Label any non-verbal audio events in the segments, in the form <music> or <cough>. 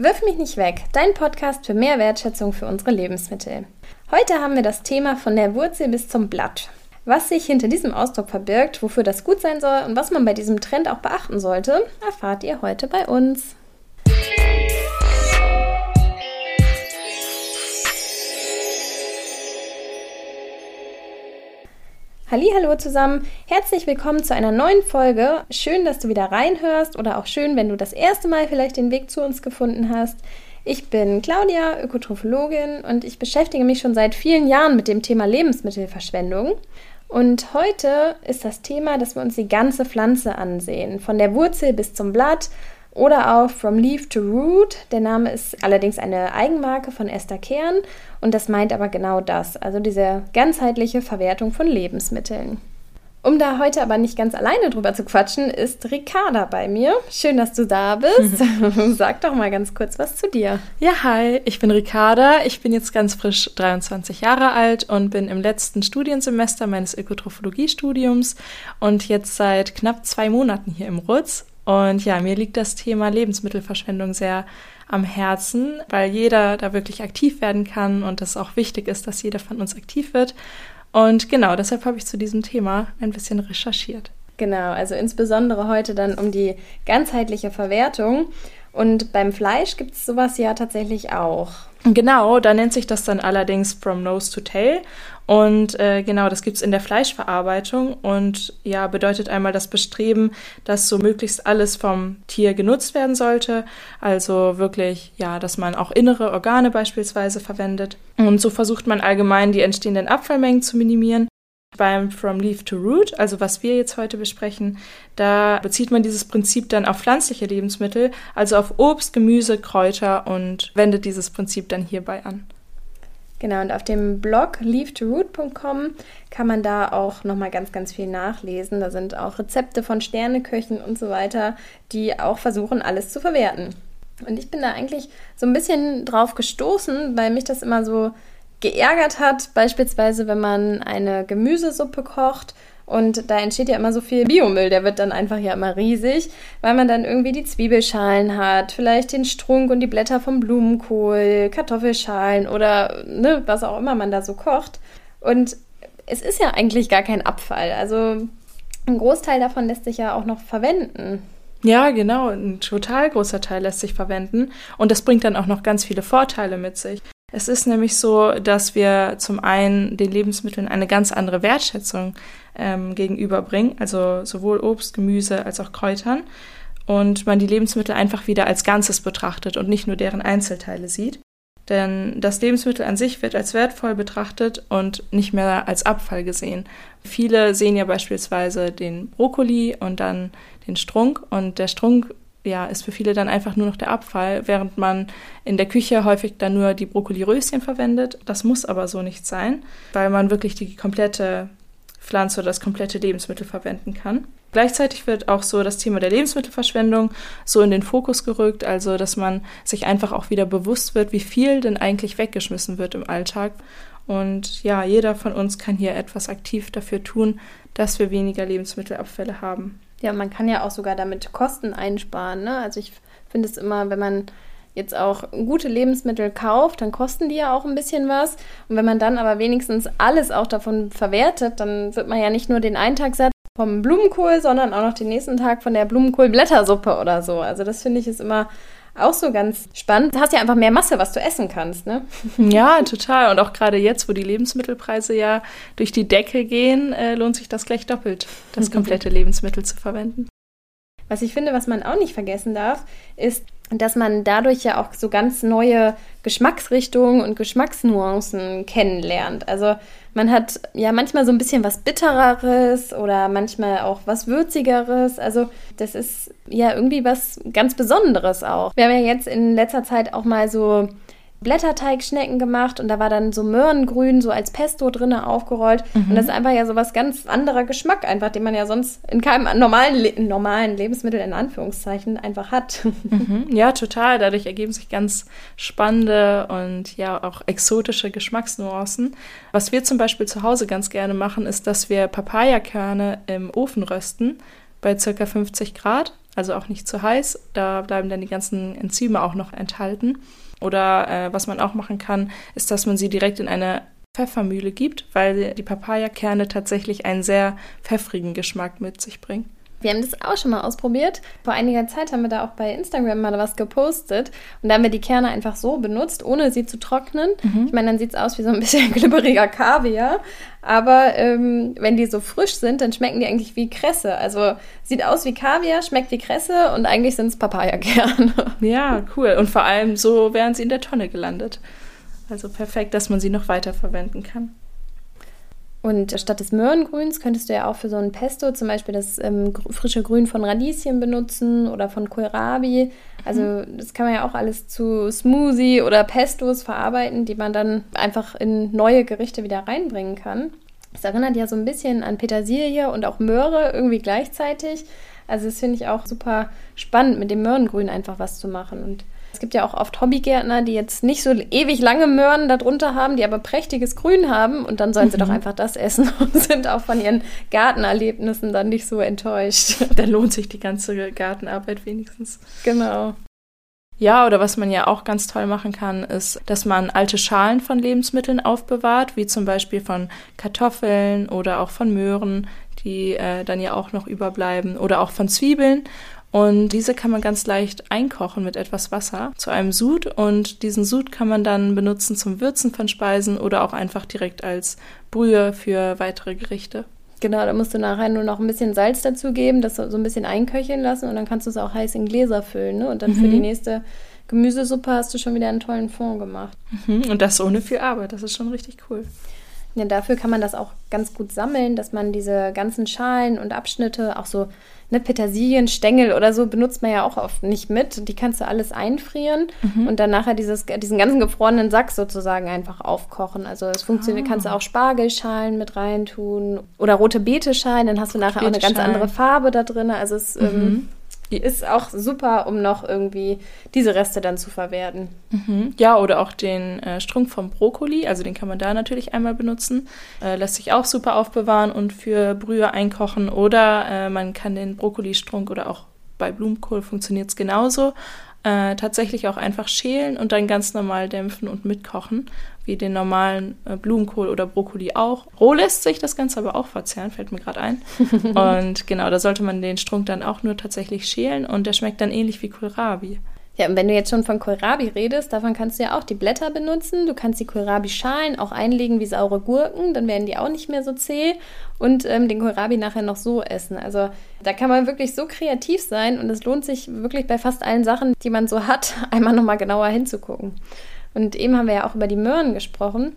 Wirf mich nicht weg, dein Podcast für mehr Wertschätzung für unsere Lebensmittel. Heute haben wir das Thema von der Wurzel bis zum Blatt. Was sich hinter diesem Ausdruck verbirgt, wofür das gut sein soll und was man bei diesem Trend auch beachten sollte, erfahrt ihr heute bei uns. Hallo zusammen, herzlich willkommen zu einer neuen Folge. Schön, dass du wieder reinhörst oder auch schön, wenn du das erste Mal vielleicht den Weg zu uns gefunden hast. Ich bin Claudia, Ökotrophologin und ich beschäftige mich schon seit vielen Jahren mit dem Thema Lebensmittelverschwendung. Und heute ist das Thema, dass wir uns die ganze Pflanze ansehen, von der Wurzel bis zum Blatt oder auch From Leaf to Root. Der Name ist allerdings eine Eigenmarke von Esther Kern und das meint aber genau das, also diese ganzheitliche Verwertung von Lebensmitteln. Um da heute aber nicht ganz alleine drüber zu quatschen, ist Ricarda bei mir. Schön, dass du da bist. <laughs> Sag doch mal ganz kurz was zu dir. Ja, hi, ich bin Ricarda. Ich bin jetzt ganz frisch 23 Jahre alt und bin im letzten Studiensemester meines Ökotrophologie-Studiums und jetzt seit knapp zwei Monaten hier im RUTZ und ja, mir liegt das Thema Lebensmittelverschwendung sehr am Herzen, weil jeder da wirklich aktiv werden kann und es auch wichtig ist, dass jeder von uns aktiv wird. Und genau, deshalb habe ich zu diesem Thema ein bisschen recherchiert. Genau, also insbesondere heute dann um die ganzheitliche Verwertung. Und beim Fleisch gibt es sowas ja tatsächlich auch. Genau, da nennt sich das dann allerdings From Nose to Tail. Und äh, genau, das gibt es in der Fleischverarbeitung und ja, bedeutet einmal das Bestreben, dass so möglichst alles vom Tier genutzt werden sollte. Also wirklich, ja, dass man auch innere Organe beispielsweise verwendet. Und so versucht man allgemein die entstehenden Abfallmengen zu minimieren. Beim From Leaf to Root, also was wir jetzt heute besprechen, da bezieht man dieses Prinzip dann auf pflanzliche Lebensmittel, also auf Obst, Gemüse, Kräuter und wendet dieses Prinzip dann hierbei an. Genau, und auf dem Blog leavetoroot.com kann man da auch nochmal ganz, ganz viel nachlesen. Da sind auch Rezepte von Sterneköchen und so weiter, die auch versuchen, alles zu verwerten. Und ich bin da eigentlich so ein bisschen drauf gestoßen, weil mich das immer so geärgert hat, beispielsweise wenn man eine Gemüsesuppe kocht und da entsteht ja immer so viel Biomüll, der wird dann einfach ja immer riesig, weil man dann irgendwie die Zwiebelschalen hat, vielleicht den Strunk und die Blätter vom Blumenkohl, Kartoffelschalen oder ne, was auch immer man da so kocht. Und es ist ja eigentlich gar kein Abfall. Also ein Großteil davon lässt sich ja auch noch verwenden. Ja, genau. Ein total großer Teil lässt sich verwenden. Und das bringt dann auch noch ganz viele Vorteile mit sich. Es ist nämlich so, dass wir zum einen den Lebensmitteln eine ganz andere Wertschätzung ähm, gegenüberbringen, also sowohl Obst, Gemüse als auch Kräutern. Und man die Lebensmittel einfach wieder als Ganzes betrachtet und nicht nur deren Einzelteile sieht. Denn das Lebensmittel an sich wird als wertvoll betrachtet und nicht mehr als Abfall gesehen. Viele sehen ja beispielsweise den Brokkoli und dann den Strunk und der Strunk ja, ist für viele dann einfach nur noch der Abfall, während man in der Küche häufig dann nur die Brokkoli-Röschen verwendet. Das muss aber so nicht sein, weil man wirklich die komplette Pflanze oder das komplette Lebensmittel verwenden kann. Gleichzeitig wird auch so das Thema der Lebensmittelverschwendung so in den Fokus gerückt, also dass man sich einfach auch wieder bewusst wird, wie viel denn eigentlich weggeschmissen wird im Alltag. Und ja, jeder von uns kann hier etwas aktiv dafür tun, dass wir weniger Lebensmittelabfälle haben. Ja, man kann ja auch sogar damit Kosten einsparen. Ne? Also ich finde es immer, wenn man jetzt auch gute Lebensmittel kauft, dann kosten die ja auch ein bisschen was. Und wenn man dann aber wenigstens alles auch davon verwertet, dann wird man ja nicht nur den einen Tag satt vom Blumenkohl, sondern auch noch den nächsten Tag von der Blumenkohlblättersuppe oder so. Also das finde ich ist immer auch so ganz spannend. Du hast ja einfach mehr Masse, was du essen kannst, ne? Ja, total. Und auch gerade jetzt, wo die Lebensmittelpreise ja durch die Decke gehen, äh, lohnt sich das gleich doppelt, das <laughs> komplette Lebensmittel zu verwenden. Was ich finde, was man auch nicht vergessen darf, ist, dass man dadurch ja auch so ganz neue Geschmacksrichtungen und Geschmacksnuancen kennenlernt. Also man hat ja manchmal so ein bisschen was Bittereres oder manchmal auch was Würzigeres. Also das ist ja irgendwie was ganz Besonderes auch. Wir haben ja jetzt in letzter Zeit auch mal so Blätterteigschnecken gemacht und da war dann so Möhrengrün so als Pesto drinne aufgerollt mhm. und das ist einfach ja so was ganz anderer Geschmack einfach, den man ja sonst in keinem normalen Le normalen Lebensmittel in Anführungszeichen einfach hat. Mhm. Ja, total. Dadurch ergeben sich ganz spannende und ja auch exotische Geschmacksnuancen. Was wir zum Beispiel zu Hause ganz gerne machen, ist, dass wir Papayakerne im Ofen rösten bei ca. 50 Grad, also auch nicht zu heiß. Da bleiben dann die ganzen Enzyme auch noch enthalten. Oder äh, was man auch machen kann, ist, dass man sie direkt in eine Pfeffermühle gibt, weil die Papayakerne tatsächlich einen sehr pfeffrigen Geschmack mit sich bringen. Wir haben das auch schon mal ausprobiert. Vor einiger Zeit haben wir da auch bei Instagram mal was gepostet. Und da haben wir die Kerne einfach so benutzt, ohne sie zu trocknen. Mhm. Ich meine, dann sieht es aus wie so ein <laughs> bisschen glibberiger Kaviar. Aber ähm, wenn die so frisch sind, dann schmecken die eigentlich wie Kresse. Also sieht aus wie Kaviar, schmeckt wie Kresse und eigentlich sind es Papayakerne. <laughs> Ja, cool. Und vor allem so wären sie in der Tonne gelandet. Also perfekt, dass man sie noch weiter verwenden kann. Und statt des Möhrengrüns könntest du ja auch für so ein Pesto zum Beispiel das ähm, frische Grün von Radieschen benutzen oder von Kohlrabi. Also mhm. das kann man ja auch alles zu Smoothie oder Pestos verarbeiten, die man dann einfach in neue Gerichte wieder reinbringen kann. Es erinnert ja so ein bisschen an Petersilie und auch Möhre irgendwie gleichzeitig. Also das finde ich auch super spannend, mit dem Möhrengrün einfach was zu machen. Und es gibt ja auch oft Hobbygärtner, die jetzt nicht so ewig lange Möhren darunter haben, die aber prächtiges Grün haben und dann sollen sie mhm. doch einfach das essen <laughs> und sind auch von ihren Gartenerlebnissen dann nicht so enttäuscht. <laughs> Dann lohnt sich die ganze Gartenarbeit wenigstens. Genau. Ja, oder was man ja auch ganz toll machen kann, ist, dass man alte Schalen von Lebensmitteln aufbewahrt, wie zum Beispiel von Kartoffeln oder auch von Möhren, die äh, dann ja auch noch überbleiben, oder auch von Zwiebeln. Und diese kann man ganz leicht einkochen mit etwas Wasser zu einem Sud. Und diesen Sud kann man dann benutzen zum Würzen von Speisen oder auch einfach direkt als Brühe für weitere Gerichte. Genau, da musst du nachher nur noch ein bisschen Salz dazugeben, das so ein bisschen einköcheln lassen und dann kannst du es auch heiß in Gläser füllen. Ne? Und dann mhm. für die nächste Gemüsesuppe hast du schon wieder einen tollen Fond gemacht. Mhm. Und das ohne viel Arbeit, das ist schon richtig cool. Ja, dafür kann man das auch ganz gut sammeln, dass man diese ganzen Schalen und Abschnitte, auch so ne, Petersilienstängel oder so, benutzt man ja auch oft nicht mit. Die kannst du alles einfrieren mhm. und dann nachher dieses, diesen ganzen gefrorenen Sack sozusagen einfach aufkochen. Also es funktioniert, oh. kannst du auch Spargelschalen mit reintun oder rote Beeteschalen, dann hast du nachher auch eine ganz andere Farbe da drin. Also es ähm, mhm. ähm, ist auch super, um noch irgendwie diese Reste dann zu verwerten. Mhm. Ja, oder auch den äh, Strunk vom Brokkoli, also den kann man da natürlich einmal benutzen. Äh, lässt sich auch super aufbewahren und für Brühe einkochen. Oder äh, man kann den Brokkolistrunk oder auch bei Blumenkohl funktioniert es genauso äh, tatsächlich auch einfach schälen und dann ganz normal dämpfen und mitkochen, wie den normalen äh, Blumenkohl oder Brokkoli auch. Roh lässt sich das Ganze aber auch verzehren, fällt mir gerade ein. <laughs> und genau, da sollte man den Strunk dann auch nur tatsächlich schälen und der schmeckt dann ähnlich wie Kohlrabi. Ja, und wenn du jetzt schon von Kohlrabi redest, davon kannst du ja auch die Blätter benutzen. Du kannst die Kohlrabi-Schalen auch einlegen wie saure Gurken, dann werden die auch nicht mehr so zäh. Und ähm, den Kohlrabi nachher noch so essen. Also da kann man wirklich so kreativ sein und es lohnt sich wirklich bei fast allen Sachen, die man so hat, <laughs> einmal nochmal genauer hinzugucken. Und eben haben wir ja auch über die Möhren gesprochen.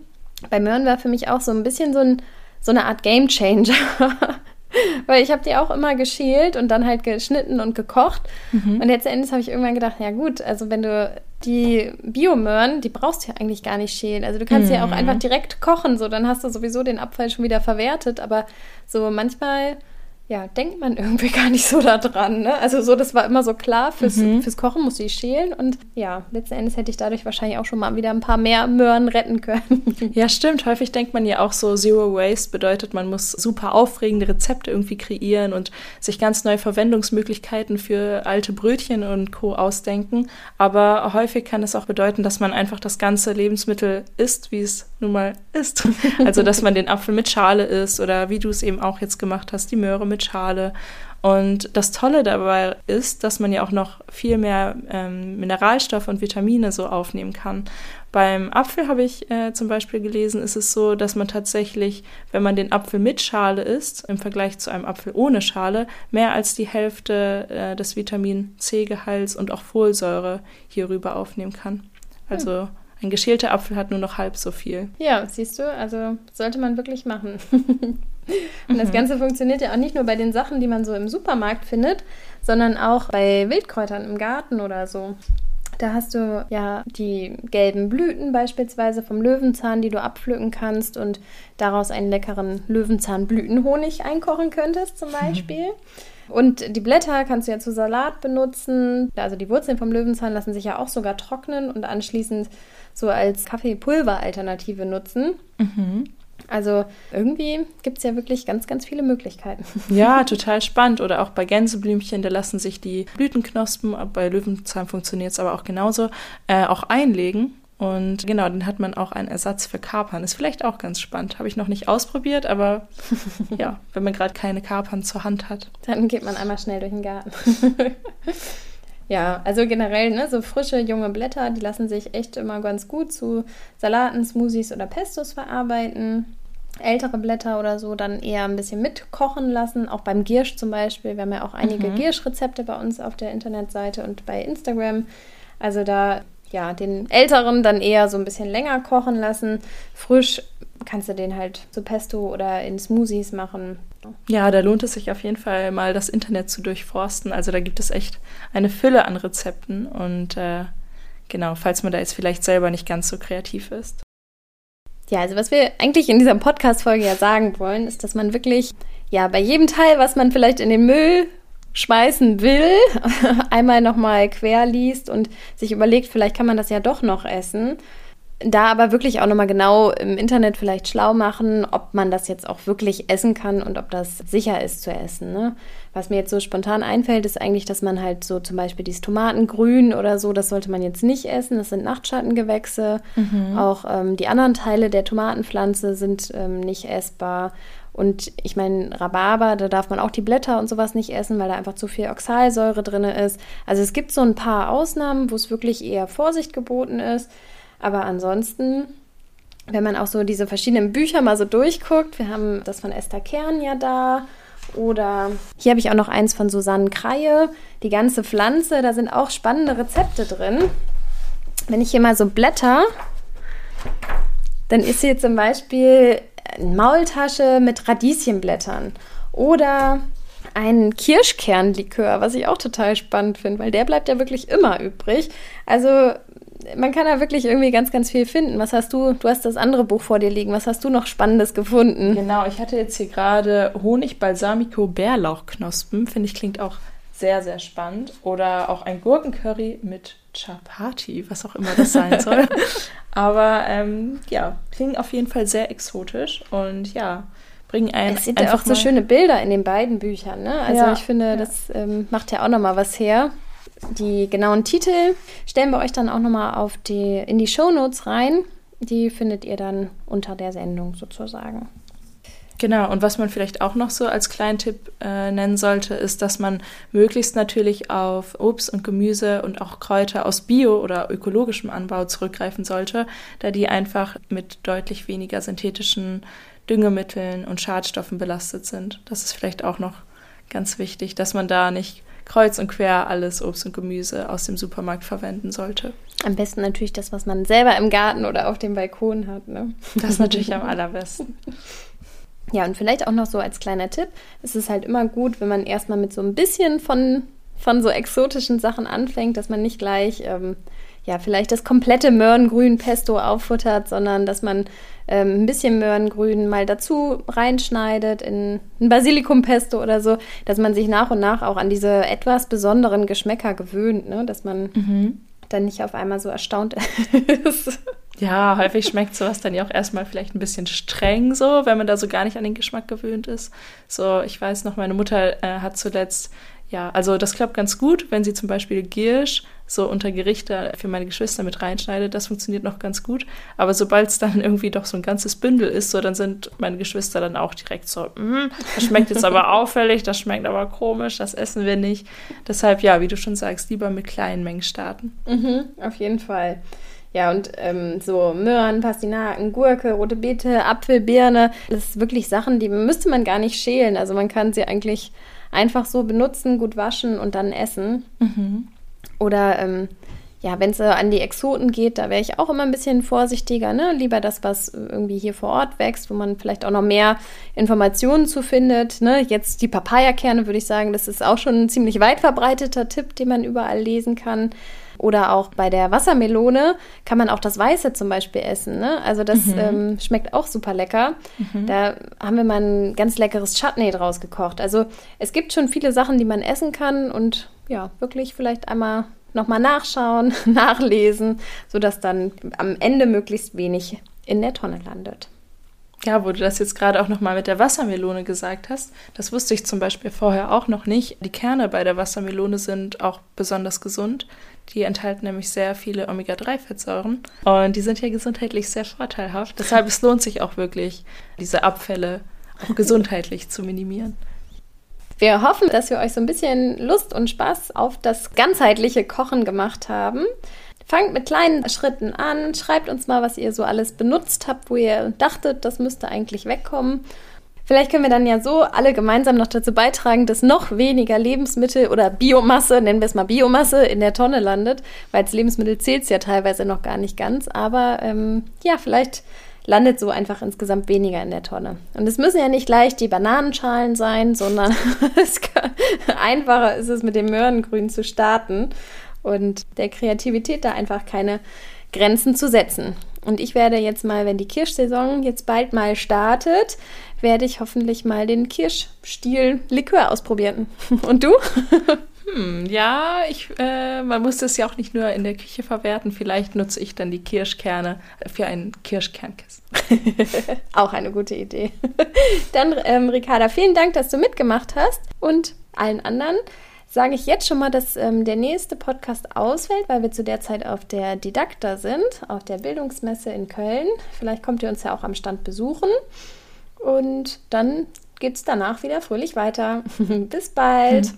Bei Möhren war für mich auch so ein bisschen so, ein, so eine Art Game Changer. <laughs> <laughs> Weil ich habe die auch immer geschält und dann halt geschnitten und gekocht. Mhm. Und letzten habe ich irgendwann gedacht, ja gut, also wenn du die Biomöhren, die brauchst du ja eigentlich gar nicht schälen. Also du kannst mhm. ja auch mhm. einfach direkt kochen, so dann hast du sowieso den Abfall schon wieder verwertet. Aber so manchmal ja, denkt man irgendwie <laughs> gar nicht so daran. Ne? Also so, das war immer so klar, fürs, mhm. fürs Kochen musste ich schälen und ja, letzten Endes hätte ich dadurch wahrscheinlich auch schon mal wieder ein paar mehr Möhren retten können. <laughs> Ja, stimmt. Häufig denkt man ja auch so, Zero Waste bedeutet, man muss super aufregende Rezepte irgendwie kreieren und sich ganz neue Verwendungsmöglichkeiten für alte Brötchen und Co. ausdenken. Aber häufig kann es auch bedeuten, dass man einfach das ganze Lebensmittel isst, wie es nun mal ist. <laughs> Also, dass man den Apfel mit Schale isst oder wie du es eben auch jetzt gemacht hast, die Möhre mit Schale. Und das Tolle dabei ist, dass man ja auch noch viel mehr ähm, Mineralstoffe und Vitamine so aufnehmen kann. Beim Apfel habe ich äh, zum Beispiel gelesen, ist es so, dass man tatsächlich, wenn man den Apfel mit Schale isst, im Vergleich zu einem Apfel ohne Schale, mehr als die Hälfte äh, des Vitamin C-Gehalts und auch Folsäure hierüber aufnehmen kann. Also ein geschälter Apfel hat nur noch halb so viel. Ja, siehst du, also sollte man wirklich machen. <laughs> Und das mhm. Ganze funktioniert ja auch nicht nur bei den Sachen, die man so im Supermarkt findet, sondern auch bei Wildkräutern im Garten oder so. Da hast du ja die gelben Blüten beispielsweise vom Löwenzahn, die du abpflücken kannst und daraus einen leckeren Löwenzahnblütenhonig einkochen könntest zum <laughs> Beispiel. Und die Blätter kannst du ja zu Salat benutzen. Also die Wurzeln vom Löwenzahn lassen sich ja auch sogar trocknen und anschließend so als Kaffeepulver-Alternative nutzen. Mhm. Also irgendwie gibt es ja wirklich ganz, ganz viele Möglichkeiten. <laughs> Ja, total spannend. Oder auch bei Gänseblümchen, da lassen sich die Blütenknospen, bei Löwenzahn funktioniert es aber auch genauso, äh, auch einlegen. Und genau, dann hat man auch einen Ersatz für Kapern. Ist vielleicht auch ganz spannend. Habe ich noch nicht ausprobiert, aber <laughs> ja, wenn man gerade keine Kapern zur Hand hat. Dann geht man einmal schnell durch den Garten. <laughs> ja, also generell, ne, so frische, junge Blätter, die lassen sich echt immer ganz gut zu Salaten, Smoothies oder Pestos verarbeiten. Ältere Blätter oder so dann eher ein bisschen mitkochen lassen, auch beim Giersch zum Beispiel. Wir haben ja auch einige mhm. Giersch-Rezepte bei uns auf der Internetseite und bei Instagram. Also da ja, den älteren dann eher so ein bisschen länger kochen lassen. Frisch kannst du den halt zu Pesto oder in Smoothies machen. Ja, da lohnt es sich auf jeden Fall mal das Internet zu durchforsten. Also da gibt es echt eine Fülle an Rezepten und äh, genau, falls man da jetzt vielleicht selber nicht ganz so kreativ ist. Ja, also was wir eigentlich in dieser Podcast-Folge ja sagen wollen, ist, dass man wirklich, ja, bei jedem Teil, was man vielleicht in den Müll schmeißen will, <laughs> einmal nochmal quer liest und sich überlegt, vielleicht kann man das ja doch noch essen. Da aber wirklich auch nochmal genau im Internet vielleicht schlau machen, ob man das jetzt auch wirklich essen kann und ob das sicher ist zu essen. Ne? Was mir jetzt so spontan einfällt, ist eigentlich, dass man halt so zum Beispiel dieses Tomatengrün oder so, das sollte man jetzt nicht essen. Das sind Nachtschattengewächse. Mhm. Auch ähm, die anderen Teile der Tomatenpflanze sind ähm, nicht essbar. Und ich meine, Rhabarber, da darf man auch die Blätter und sowas nicht essen, weil da einfach zu viel Oxalsäure drin ist. Also es gibt so ein paar Ausnahmen, wo es wirklich eher Vorsicht geboten ist. Aber ansonsten, wenn man auch so diese verschiedenen Bücher mal so durchguckt, wir haben das von Esther Kern ja da. Oder hier habe ich auch noch eins von Susanne Kreie, die ganze Pflanze. Da sind auch spannende Rezepte drin. Wenn ich hier mal so blätter, dann ist hier zum Beispiel Maultasche mit Radieschenblättern oder ein Kirschkernlikör, was ich auch total spannend finde, weil der bleibt ja wirklich immer übrig. Also man kann da wirklich irgendwie ganz, ganz viel finden. Was hast du? Du hast das andere Buch vor dir liegen. Was hast du noch Spannendes gefunden? Genau, ich hatte jetzt hier gerade Honig Balsamico Bärlauchknospen. Finde ich klingt auch sehr, sehr spannend. Oder auch ein Gurkencurry mit Chapati, was auch immer das <laughs> sein soll. Aber ähm, ja, klingen auf jeden Fall sehr exotisch und ja, bringen einen. Es sind ja auch so schöne Bilder in den beiden Büchern, ne? Also ja, ich finde, ja. das ähm, macht ja auch nochmal was her. Die genauen Titel stellen wir euch dann auch nochmal auf die, in die Show Notes rein. Die findet ihr dann unter der Sendung sozusagen. Genau, und was man vielleicht auch noch so als kleinen Tipp äh, nennen sollte, ist, dass man möglichst natürlich auf Obst und Gemüse und auch Kräuter aus Bio- oder ökologischem Anbau zurückgreifen sollte, da die einfach mit deutlich weniger synthetischen Düngemitteln und Schadstoffen belastet sind. Das ist vielleicht auch noch ganz wichtig, dass man da nicht kreuz und quer alles Obst und Gemüse aus dem Supermarkt verwenden sollte. Am besten natürlich das, was man selber im Garten oder auf dem Balkon hat. Ne? Das ist natürlich am allerbesten. <laughs> Ja, und vielleicht auch noch so als kleiner Tipp, es ist halt immer gut, wenn man erstmal mit so ein bisschen von, von so exotischen Sachen anfängt, dass man nicht gleich, ähm, ja, vielleicht das komplette Möhrengrün-Pesto auffuttert, sondern dass man ähm, ein bisschen Möhrengrün mal dazu reinschneidet in ein Basilikum-Pesto oder so, dass man sich nach und nach auch an diese etwas besonderen Geschmäcker gewöhnt, ne? dass man mhm. dann nicht auf einmal so erstaunt <laughs> ist. Ja, häufig schmeckt sowas dann ja auch erstmal vielleicht ein bisschen streng so, wenn man da so gar nicht an den Geschmack gewöhnt ist. So, ich weiß noch, meine Mutter äh, hat zuletzt, ja, also das klappt ganz gut, wenn sie zum Beispiel Giersch so unter Gerichte für meine Geschwister mit reinschneidet, das funktioniert noch ganz gut. Aber sobald es dann irgendwie doch so ein ganzes Bündel ist, so dann sind meine Geschwister dann auch direkt so, mm, das schmeckt jetzt aber <laughs> auffällig, das schmeckt aber komisch, das essen wir nicht. Deshalb, ja, wie du schon sagst, lieber mit kleinen Mengen starten. Mhm, auf jeden Fall. Ja, und ähm, so Möhren, Pastinaken, Gurke, rote Beete, Apfel, Birne, das ist wirklich Sachen, die müsste man gar nicht schälen. Also man kann sie eigentlich einfach so benutzen, gut waschen und dann essen. Mhm. Oder ähm, ja, wenn es äh, an die Exoten geht, da wäre ich auch immer ein bisschen vorsichtiger. Ne? Lieber das, was irgendwie hier vor Ort wächst, wo man vielleicht auch noch mehr Informationen zu findet. Ne? Jetzt die Papayakerne würde ich sagen, das ist auch schon ein ziemlich weit verbreiteter Tipp, den man überall lesen kann. Oder auch bei der Wassermelone kann man auch das Weiße zum Beispiel essen. Ne? Also das mhm. ähm, schmeckt auch super lecker. Mhm. Da haben wir mal ein ganz leckeres Chutney draus gekocht. Also es gibt schon viele Sachen, die man essen kann und ja, wirklich vielleicht einmal nochmal nachschauen, <laughs> nachlesen, sodass dann am Ende möglichst wenig in der Tonne landet. Ja, wo du das jetzt gerade auch nochmal mit der Wassermelone gesagt hast, das wusste ich zum Beispiel vorher auch noch nicht. Die Kerne bei der Wassermelone sind auch besonders gesund. Die enthalten nämlich sehr viele Omega-3-Fettsäuren und die sind ja gesundheitlich sehr vorteilhaft. Deshalb es lohnt sich auch wirklich, diese Abfälle auch gesundheitlich zu minimieren. Wir hoffen, dass wir euch so ein bisschen Lust und Spaß auf das ganzheitliche Kochen gemacht haben. Fangt mit kleinen Schritten an, schreibt uns mal, was ihr so alles benutzt habt, wo ihr dachtet, das müsste eigentlich wegkommen. Vielleicht können wir dann ja so alle gemeinsam noch dazu beitragen, dass noch weniger Lebensmittel oder Biomasse, nennen wir es mal Biomasse, in der Tonne landet, weil als Lebensmittel zählt es ja teilweise noch gar nicht ganz. Aber ähm, ja, vielleicht landet so einfach insgesamt weniger in der Tonne. Und es müssen ja nicht gleich die Bananenschalen sein, sondern <laughs> kann, einfacher ist es mit dem Möhrengrün zu starten und der Kreativität da einfach keine Grenzen zu setzen. Und ich werde jetzt mal, wenn die Kirschsaison jetzt bald mal startet, werde ich hoffentlich mal den Kirschstiel Likör ausprobieren. <laughs> Und du? <laughs> Hm, ja, ich, äh, man muss das ja auch nicht nur in der Küche verwerten. Vielleicht nutze ich dann die Kirschkerne für ein Kirschkernkissen. <laughs> auch eine gute Idee. <laughs> dann, ähm, Ricarda, vielen Dank, dass du mitgemacht hast. Und allen anderen sage ich jetzt schon mal, dass ähm, der nächste Podcast ausfällt, weil wir zu der Zeit auf der Didakta sind, auf der Bildungsmesse in Köln. Vielleicht kommt ihr uns ja auch am Stand besuchen. Und dann geht es danach wieder fröhlich weiter. <laughs> Bis bald.